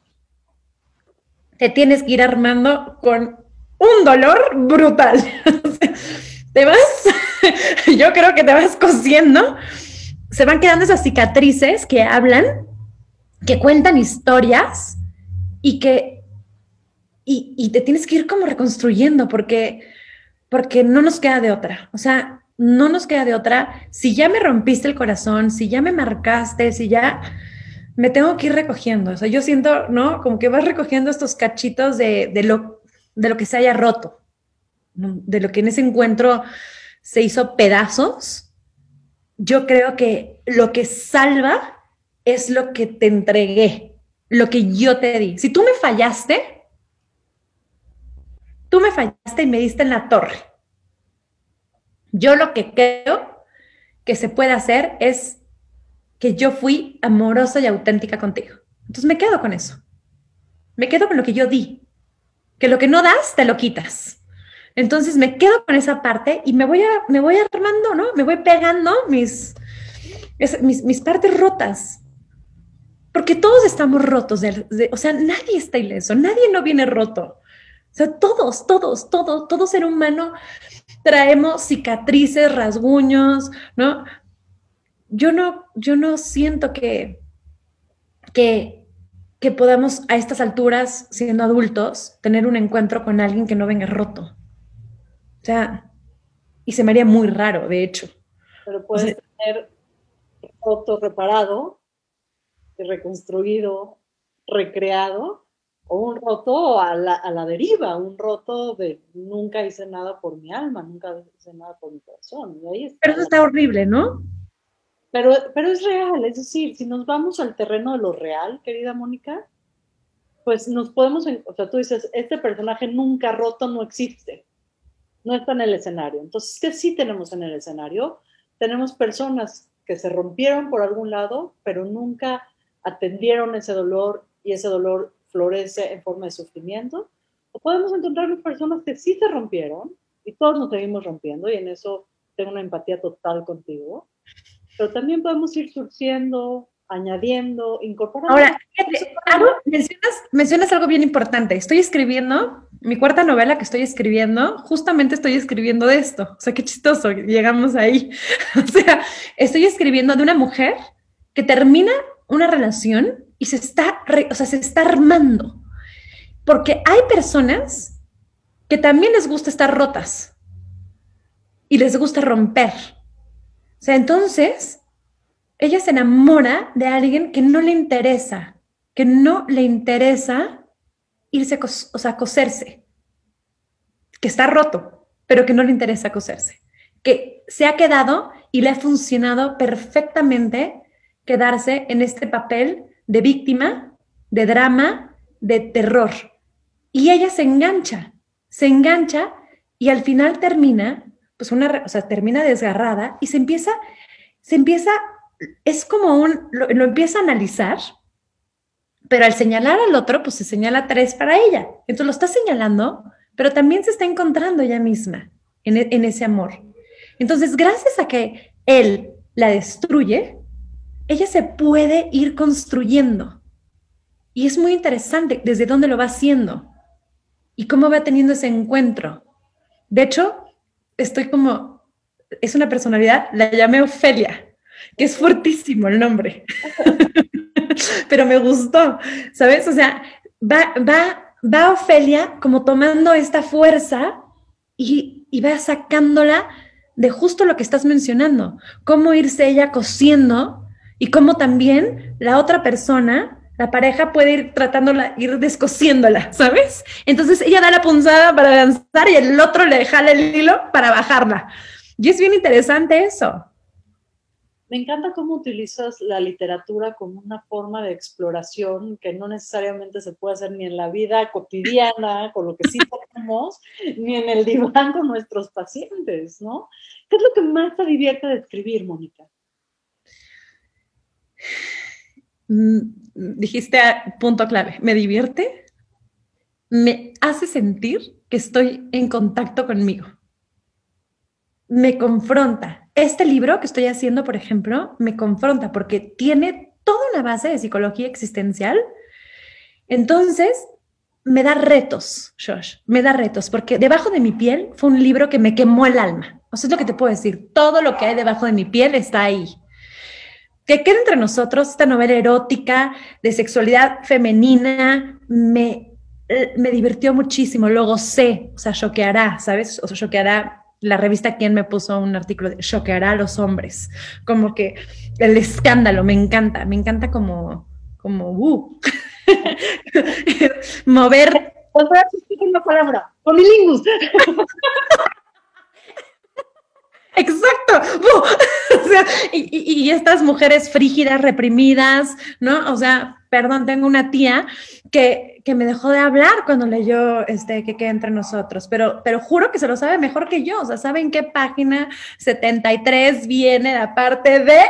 Te tienes que ir armando con un dolor brutal. te vas, yo creo que te vas cosiendo, se van quedando esas cicatrices que hablan, que cuentan historias y que, y, te tienes que ir como reconstruyendo porque, porque no nos queda de otra. O sea, no nos queda de otra. Si ya me rompiste el corazón, si ya me marcaste, si ya me tengo que ir recogiendo. O sea, yo siento, ¿no? Como que vas recogiendo estos cachitos de, lo, de lo que se haya roto, de lo que en ese encuentro se hizo pedazos. Yo creo que lo que salva es lo que te entregué, lo que yo te di. Si tú me fallaste, tú me fallaste y me diste en la torre. Yo lo que creo que se puede hacer es que yo fui amorosa y auténtica contigo. Entonces me quedo con eso. Me quedo con lo que yo di. Que lo que no das, te lo quitas. Entonces me quedo con esa parte y me voy, me voy armando, ¿no? Me voy pegando mis, mis, partes rotas. Porque todos estamos rotos. o sea, nadie está ileso, nadie no viene roto. O sea, todos, todos, todos, todo ser humano traemos cicatrices, rasguños, ¿no? Yo no, yo no siento que, que, que podamos a estas alturas, siendo adultos, tener un encuentro con alguien que no venga roto. O sea, y se me haría muy raro, de hecho. Pero puedes tener roto reparado, reconstruido, recreado, o un roto a la, a la, deriva, un roto de nunca hice nada por mi alma, nunca hice nada por mi corazón. pero eso está horrible, ¿no? Pero, pero es real, es decir, si nos vamos al terreno de lo real, querida Mónica, pues nos podemos, o sea, tú dices, este personaje nunca roto no existe, no está en el escenario. Entonces, ¿qué sí tenemos en el escenario? Tenemos personas que se rompieron por algún lado, pero nunca atendieron ese dolor y ese dolor florece en forma de sufrimiento. O podemos encontrar personas que sí se rompieron y todos nos seguimos rompiendo y en eso tengo una empatía total contigo. Pero también podemos ir surciendo, añadiendo, incorporando. Ahora, mencionas, mencionas algo bien importante. Estoy escribiendo, mi cuarta novela que estoy escribiendo, justamente estoy escribiendo de esto. O sea, qué chistoso, llegamos ahí. o sea, estoy escribiendo de una mujer que termina una relación y se está, o sea, se está armando. Porque hay personas que también les gusta estar rotas y les gusta romper. O sea, entonces ella se enamora de alguien que no le interesa, que no le interesa irse, o sea, coserse, que está roto, pero que no le interesa coserse, que se ha quedado y le ha funcionado perfectamente quedarse en este papel de víctima, de drama, de terror. Y ella se engancha, se engancha y al final termina, pues una, o sea, termina desgarrada y se empieza, se empieza es como un, lo, empieza a analizar, pero al señalar al otro, pues se señala tres para ella. Entonces lo está señalando, pero también se está encontrando ella misma en, e, en ese amor. Entonces, gracias a que él la destruye, ella se puede ir construyendo. Y es muy interesante desde dónde lo va haciendo y cómo va teniendo ese encuentro. De hecho, estoy como, es una personalidad, la llamé Ofelia, que es fuertísimo el nombre, pero me gustó, ¿sabes? O sea, va, va, va Ofelia como tomando esta fuerza y, y va sacándola de justo lo que estás mencionando, cómo irse ella cosiendo y cómo también la otra persona, la pareja puede ir tratándola, ir descosiéndola, ¿sabes? Entonces ella da la punzada para avanzar y el otro le jala el hilo para bajarla. Y es bien interesante eso. Me encanta cómo utilizas la literatura como una forma de exploración que no necesariamente se puede hacer ni en la vida cotidiana, con lo que sí tenemos, ni en el diván con nuestros pacientes, ¿no? ¿Qué es lo que más te divierte de escribir, Mónica? Mm, dijiste punto clave, me divierte, me hace sentir que estoy en contacto conmigo, me confronta, este libro que estoy haciendo, por ejemplo, me confronta porque tiene toda una base de psicología existencial. Entonces, me da retos, Josh, me da retos, porque debajo de mi piel fue un libro que me quemó el alma. O es lo que te puedo decir. Todo lo que hay debajo de mi piel está ahí. Que quede entre nosotros esta novela erótica de sexualidad femenina, me, me divirtió muchísimo, lo gocé, o sea, choqueará, ¿sabes? O sea, choqueará la revista Quién me puso un artículo de choqueará a los hombres, como que el escándalo, me encanta, me encanta como, como, uh, mover. Os voy a una palabra. Exacto. o sea, y, estas mujeres frígidas, reprimidas, ¿no? O sea, perdón, tengo una tía que, que me dejó de hablar cuando leyó este que queda entre nosotros, pero, pero juro que se lo sabe mejor que yo, o sea, ¿saben qué página 73 viene la parte de,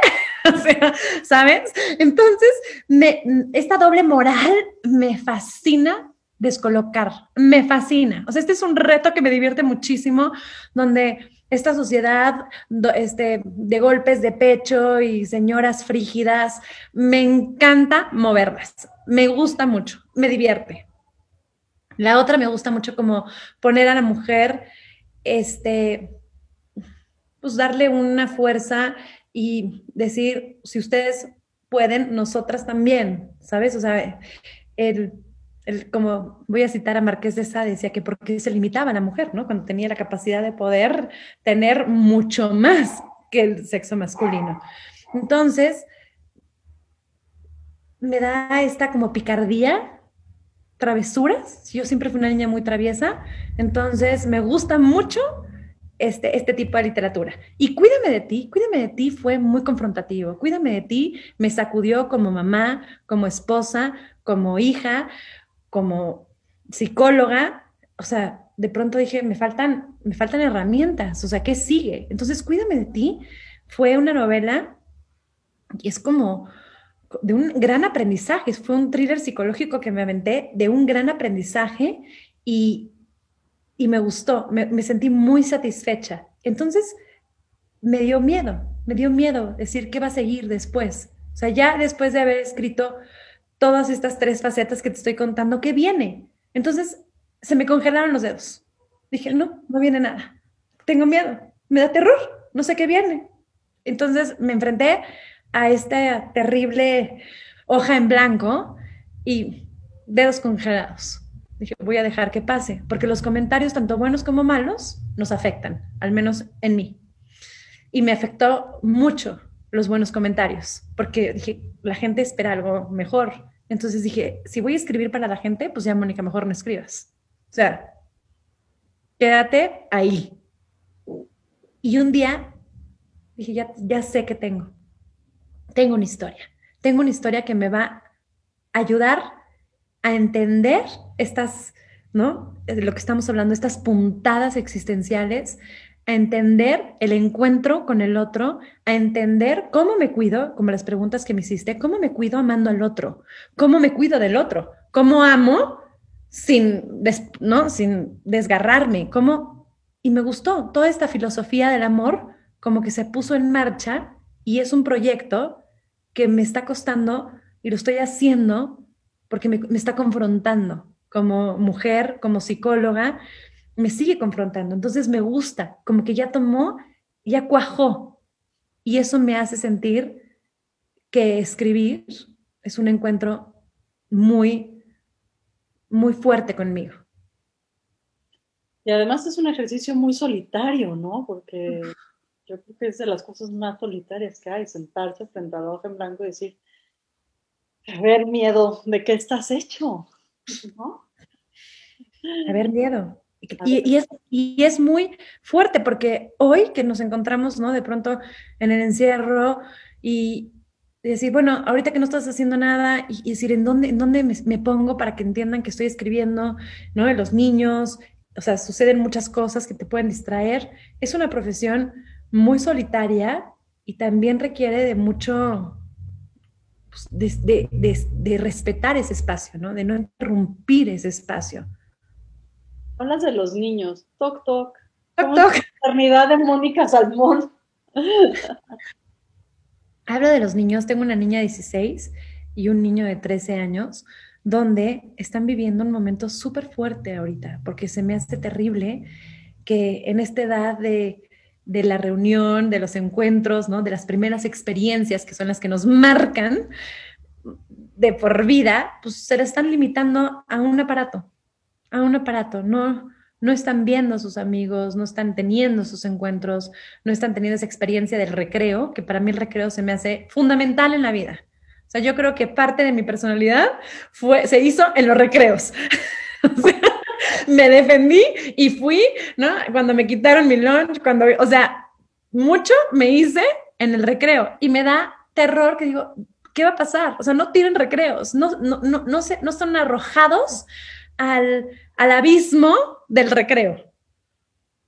o sea, ¿sabes? Entonces, me, esta doble moral me fascina descolocar, me fascina. O sea, este es un reto que me divierte muchísimo, donde esta sociedad este, de golpes de pecho y señoras frígidas, me encanta moverlas, me gusta mucho, me divierte. La otra me gusta mucho como poner a la mujer, este, pues darle una fuerza y decir, si ustedes pueden, nosotras también, ¿sabes? O sea, el como voy a citar a Marqués de Sade, decía que porque se limitaba a la mujer, ¿no? Cuando tenía la capacidad de poder tener mucho más que el sexo masculino. Entonces, me da esta como picardía, travesuras. Yo siempre fui una niña muy traviesa, entonces me gusta mucho este, este tipo de literatura. Y Cuídame de ti, Cuídame de ti fue muy confrontativo. Cuídame de ti me sacudió como mamá, como esposa, como hija, como psicóloga, o sea, de pronto dije, me faltan, me faltan herramientas, o sea, ¿qué sigue? Entonces, Cuídame de ti fue una novela y es como de un gran aprendizaje, fue un thriller psicológico que me aventé de un gran aprendizaje y, y me gustó, me, me sentí muy satisfecha. Entonces, me dio miedo, me dio miedo decir qué va a seguir después. O sea, ya después de haber escrito todas estas tres facetas que te estoy contando, ¿qué viene? Entonces se me congelaron los dedos. Dije, no, no viene nada. Tengo miedo, me da terror, no sé qué viene. Entonces me enfrenté a esta terrible hoja en blanco y dedos congelados. Dije, voy a dejar que pase, porque los comentarios, tanto buenos como malos, nos afectan, al menos en mí. Y me afectó mucho los buenos comentarios, porque dije, la gente espera algo mejor. Entonces dije, si voy a escribir para la gente, pues ya, Mónica, mejor no escribas. O sea, quédate ahí. Y un día dije, ya, ya sé que tengo. Tengo una historia. Tengo una historia que me va a ayudar a entender estas, ¿no? De lo que estamos hablando, estas puntadas existenciales a entender el encuentro con el otro, a entender cómo me cuido, como las preguntas que me hiciste, cómo me cuido amando al otro, cómo me cuido del otro, cómo amo sin, ¿no? sin desgarrarme, cómo... Y me gustó toda esta filosofía del amor como que se puso en marcha y es un proyecto que me está costando y lo estoy haciendo porque me, me está confrontando como mujer, como psicóloga, me sigue confrontando. Entonces me gusta, como que ya tomó, ya cuajó. Y eso me hace sentir que escribir es un encuentro muy, muy fuerte conmigo. Y además es un ejercicio muy solitario, ¿no? Porque yo creo que es de las cosas más solitarias que hay, sentarse frente a la hoja en blanco y decir, a ver, miedo, ¿de qué estás hecho? ¿No? A ver, miedo. Y, es, muy fuerte porque hoy que nos encontramos, ¿no? De pronto en el encierro y decir, bueno, ahorita que no estás haciendo nada y, decir, ¿en dónde, en dónde me, pongo para que entiendan que estoy escribiendo, ¿no? Los niños, o sea, suceden muchas cosas que te pueden distraer. Es una profesión muy solitaria y también requiere de mucho, pues, de, de respetar ese espacio, ¿no? De no interrumpir ese espacio. Hablas de los niños. Toc, toc. Toc, toc. Maternidad de Mónica Salmón. Hablo de los niños. Tengo una niña de 16 y un niño de 13 años donde están viviendo un momento súper fuerte ahorita, porque se me hace terrible que en esta edad de, de, la reunión, de los encuentros, ¿no? de las primeras experiencias que son las que nos marcan de por vida, pues se le están limitando a un aparato, a un aparato, no, no están viendo a sus amigos, no están teniendo sus encuentros, no están teniendo esa experiencia del recreo, que para mí el recreo se me hace fundamental en la vida. O sea, yo creo que parte de mi personalidad fue, se hizo en los recreos. me defendí y fui, ¿no? Cuando me quitaron mi lunch, cuando, o sea, mucho me hice en el recreo y me da terror que digo, ¿qué va a pasar? O sea, no tienen recreos, no, no, no, no, se, no son arrojados al, al abismo del recreo.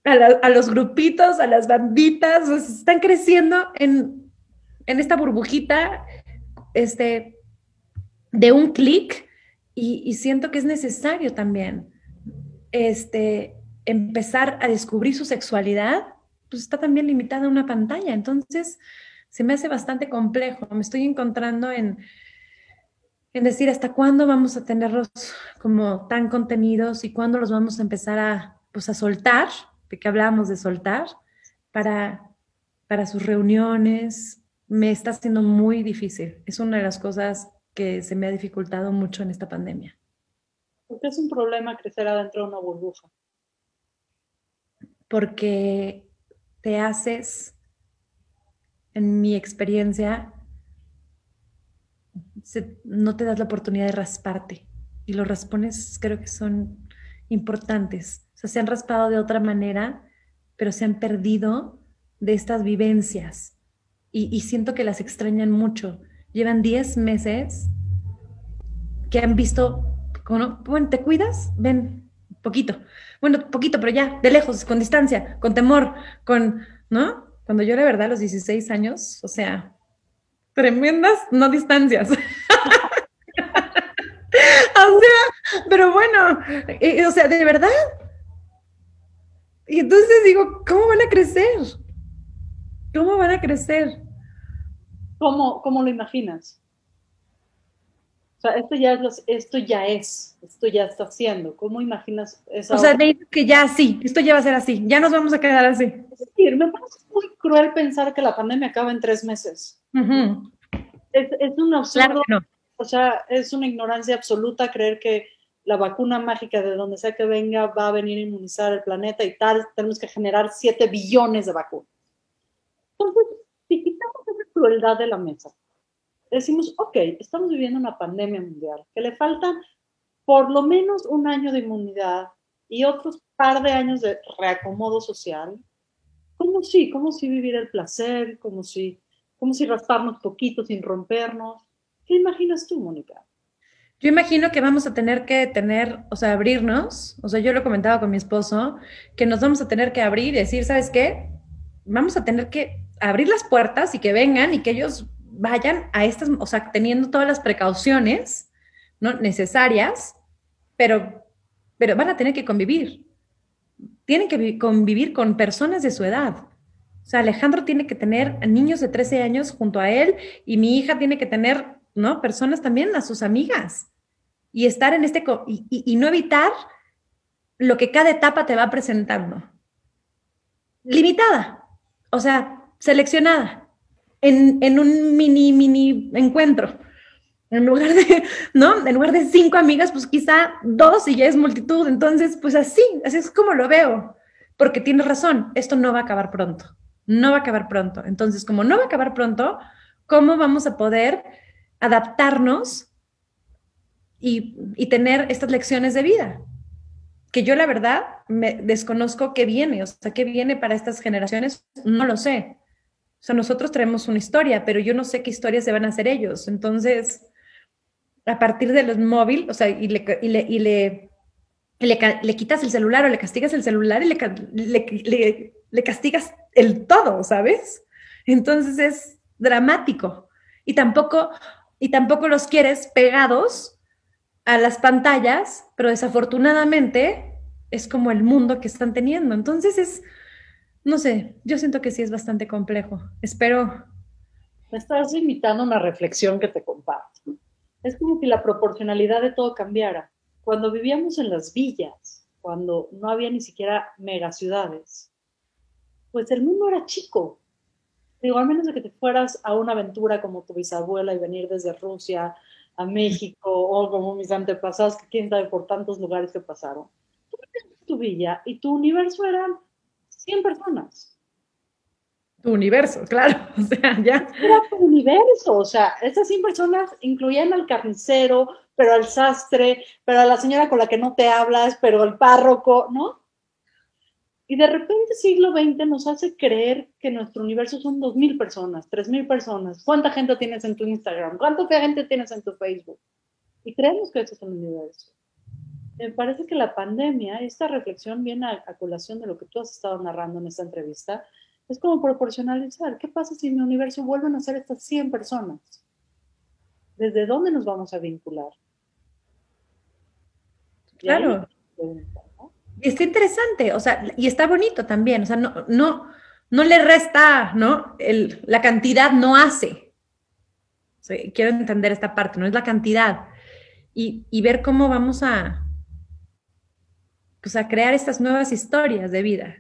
A, los grupitos, a las banditas, están creciendo en, en esta burbujita este, de un clic y, siento que es necesario también este, empezar a descubrir su sexualidad, pues está también limitada a una pantalla. Entonces, se me hace bastante complejo. Me estoy encontrando en, en decir hasta cuándo vamos a tenerlos como tan contenidos y cuándo los vamos a empezar a, pues, a soltar, de que hablamos de soltar, para, para sus reuniones. Me está haciendo muy difícil. Es una de las cosas que se me ha dificultado mucho en esta pandemia. ¿Por qué es un problema crecer adentro de una burbuja? Porque te haces, en mi experiencia, no te das la oportunidad de rasparte. Y los raspones creo que son importantes. O sea, se han raspado de otra manera, pero se han perdido de estas vivencias. Y, siento que las extrañan mucho. Llevan 10 meses que han visto, bueno, ¿te cuidas? Ven, poquito. Bueno, poquito, pero ya, de lejos, con distancia, con temor, con, ¿no? Cuando yo la verdad a los 16 años, o sea, tremendas no distancias. o sea, pero bueno, o sea, de verdad. Y entonces digo, ¿cómo van a crecer? ¿Cómo van a crecer? ¿Cómo, cómo lo imaginas? O sea, esto ya, es, esto ya es, esto ya está haciendo. ¿Cómo imaginas eso? O sea, me que ya sí, esto ya va a ser así, ya nos vamos a quedar así. Es decir, me parece muy cruel pensar que la pandemia acaba en tres meses. es, es, un absurdo, o sea, es una ignorancia absoluta creer que la vacuna mágica de donde sea que venga va a venir a inmunizar el planeta y tal, tenemos que generar 7 billones de vacunas. Entonces, si quitamos esa crueldad de la mesa, decimos, ok, estamos viviendo una pandemia mundial, que le faltan por lo menos un año de inmunidad y otros par de años de reacomodo social, ¿cómo sí? ¿Cómo sí vivir el placer? ¿Cómo sí? ¿Cómo si rasparnos poquito sin rompernos? ¿Qué imaginas tú, Mónica? Yo imagino que vamos a tener que tener, o sea, abrirnos, o sea, yo lo comentaba con mi esposo, que nos vamos a tener que abrir y decir, ¿sabes qué? Vamos a tener que abrir las puertas y que vengan y que ellos vayan a estas, o sea, teniendo todas las precauciones ¿no? necesarias, pero, pero van a tener que convivir. Tienen que convivir con personas de su edad. O sea, Alejandro tiene que tener niños de 13 años junto a él y mi hija tiene que tener, ¿no? Personas también, a sus amigas. Y estar en este, y, no evitar lo que cada etapa te va presentando. Limitada, o sea, seleccionada en, un mini, mini encuentro. En lugar de, ¿no? En lugar de cinco amigas, pues quizá dos y ya es multitud. Entonces, pues así, así es como lo veo. Porque tienes razón, esto no va a acabar pronto. No va a acabar pronto. Entonces, como no va a acabar pronto, ¿cómo vamos a poder adaptarnos y, y tener estas lecciones de vida? Que yo la verdad me desconozco qué viene, o sea, qué viene para estas generaciones, no lo sé. O sea, nosotros traemos una historia, pero yo no sé qué historias se van a hacer ellos. Entonces, a partir de los móviles, o sea, y le, y le, y le, le, quitas el celular o le castigas el celular y le, le castigas el todo, ¿sabes? Entonces es dramático. Y tampoco, y tampoco los quieres pegados a las pantallas, pero desafortunadamente es como el mundo que están teniendo. Entonces es no sé, yo siento que sí es bastante complejo. Espero. Me estás invitando una reflexión que te comparto. Es como que la proporcionalidad de todo cambiara. Cuando vivíamos en las villas, cuando no había ni siquiera megaciudades, pues el mundo era chico. Digo, al menos de que te fueras a una aventura como tu bisabuela y venir desde Rusia a México o como mis antepasados, que quién sabe por tantos lugares que pasaron. Tú tu villa y tu universo eran 100 personas. Tu universo, claro, o sea, ya. Era tu universo, o sea, esas 100 personas incluían al carnicero, pero al sastre, pero a la señora con la que no te hablas, pero al párroco, ¿no? Y de repente siglo XX nos hace creer que nuestro universo son 2.000 personas, 3.000 personas. ¿Cuánta gente tienes en tu Instagram? ¿Cuánta gente tienes en tu Facebook? Y creemos que eso es un universo me parece que la pandemia, esta reflexión viene a, colación de lo que tú has estado narrando en esta entrevista, es como proporcionalizar. ¿Qué pasa si en mi universo vuelven a ser estas 100 personas? ¿Desde dónde nos vamos a vincular? Claro. Y está interesante, o sea, y está bonito también, o sea, no, no, no le resta, ¿no? El, la cantidad no hace. quiero entender esta parte, no es la cantidad. Y, y ver cómo vamos a, pues a crear estas nuevas historias de vida.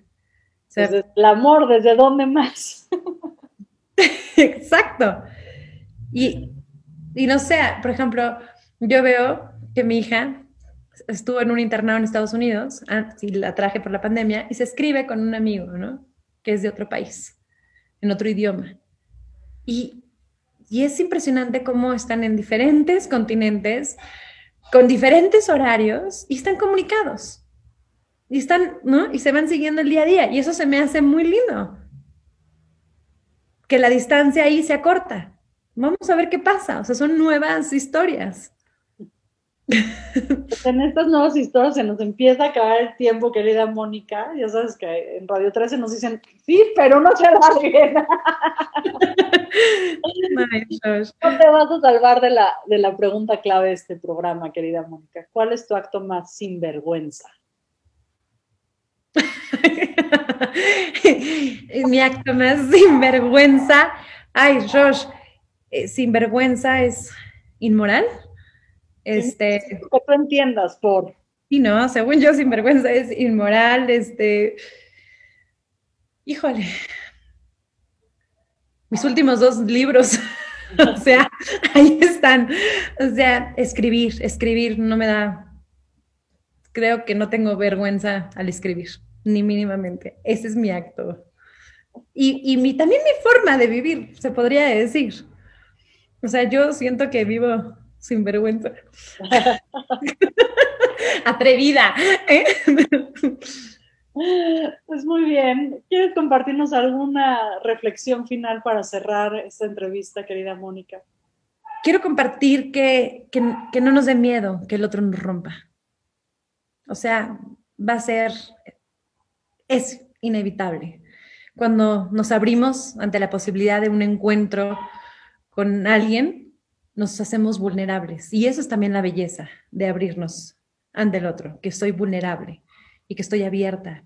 el amor, ¿desde dónde más? Exacto. Y, y no sé, por ejemplo, yo veo que mi hija estuvo en un internado en Estados Unidos, ah, sí, la traje por la pandemia, y se escribe con un amigo, ¿no? Que es de otro país, en otro idioma. Y, y es impresionante cómo están en diferentes continentes, con diferentes horarios, y están comunicados. Y están, ¿no? Y se van siguiendo el día a día. Y eso se me hace muy lindo. Que la distancia ahí se acorta. Vamos a ver qué pasa. O sea, son nuevas historias. En estas nuevas historias se nos empieza a acabar el tiempo, querida Mónica. Ya sabes que en Radio 13 nos dicen, sí, pero no se larguen. No te vas a salvar de la, de la pregunta clave de este programa, querida Mónica. ¿Cuál es tu acto más sinvergüenza? Mi acto más sinvergüenza. Ay, Josh, eh, sinvergüenza es inmoral. Este, que tú entiendas por. Y no, según yo, sinvergüenza es inmoral, este. Híjole. Mis últimos dos libros. o sea, ahí están. O sea, escribir, escribir no me da. Creo que no tengo vergüenza al escribir, ni mínimamente. Ese es mi acto. Y, y mi, también mi forma de vivir, se podría decir. O sea, yo siento que vivo sin vergüenza. Atrevida. ¿eh? Pues muy bien. ¿Quieres compartirnos alguna reflexión final para cerrar esta entrevista, querida Mónica? Quiero compartir que, que, que no nos dé miedo que el otro nos rompa. O sea, va a ser, es inevitable. Cuando nos abrimos ante la posibilidad de un encuentro con alguien, nos hacemos vulnerables. Y eso es también la belleza de abrirnos ante el otro, que estoy vulnerable y que estoy abierta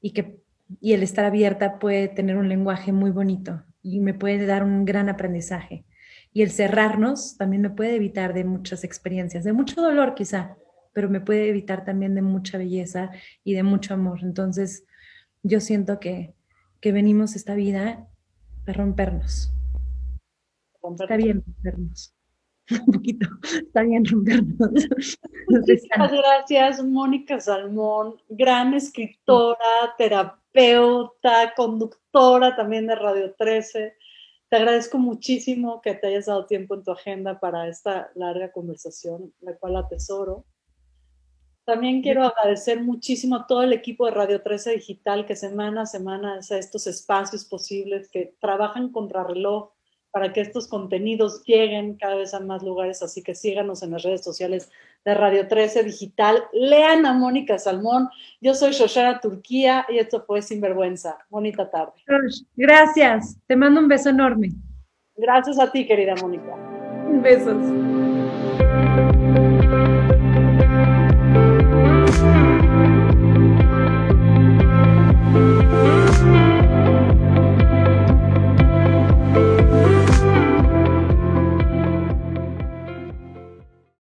y que y el estar abierta puede tener un lenguaje muy bonito y me puede dar un gran aprendizaje. Y el cerrarnos también me puede evitar de muchas experiencias, de mucho dolor quizá, pero me puede evitar también de mucha belleza y de mucho amor. Entonces, yo siento que, que venimos esta vida a rompernos. Está bien rompernos. Un poquito. Está bien rompernos. Muchas gracias, Mónica Salmón, gran escritora, terapeuta, conductora también de Radio 13. Te agradezco muchísimo que te hayas dado tiempo en tu agenda para esta larga conversación, la cual atesoro. También quiero agradecer muchísimo a todo el equipo de Radio 13 Digital que semana a semana hace estos espacios posibles, que trabajan contra reloj para que estos contenidos lleguen cada vez a más lugares. Así que síganos en las redes sociales de Radio 13 Digital. Lean a Mónica Salmón. Yo soy Shoshana Turquía y esto fue Sinvergüenza. Bonita tarde. Gracias. Te mando un beso enorme. Gracias a ti, querida Mónica. Besos.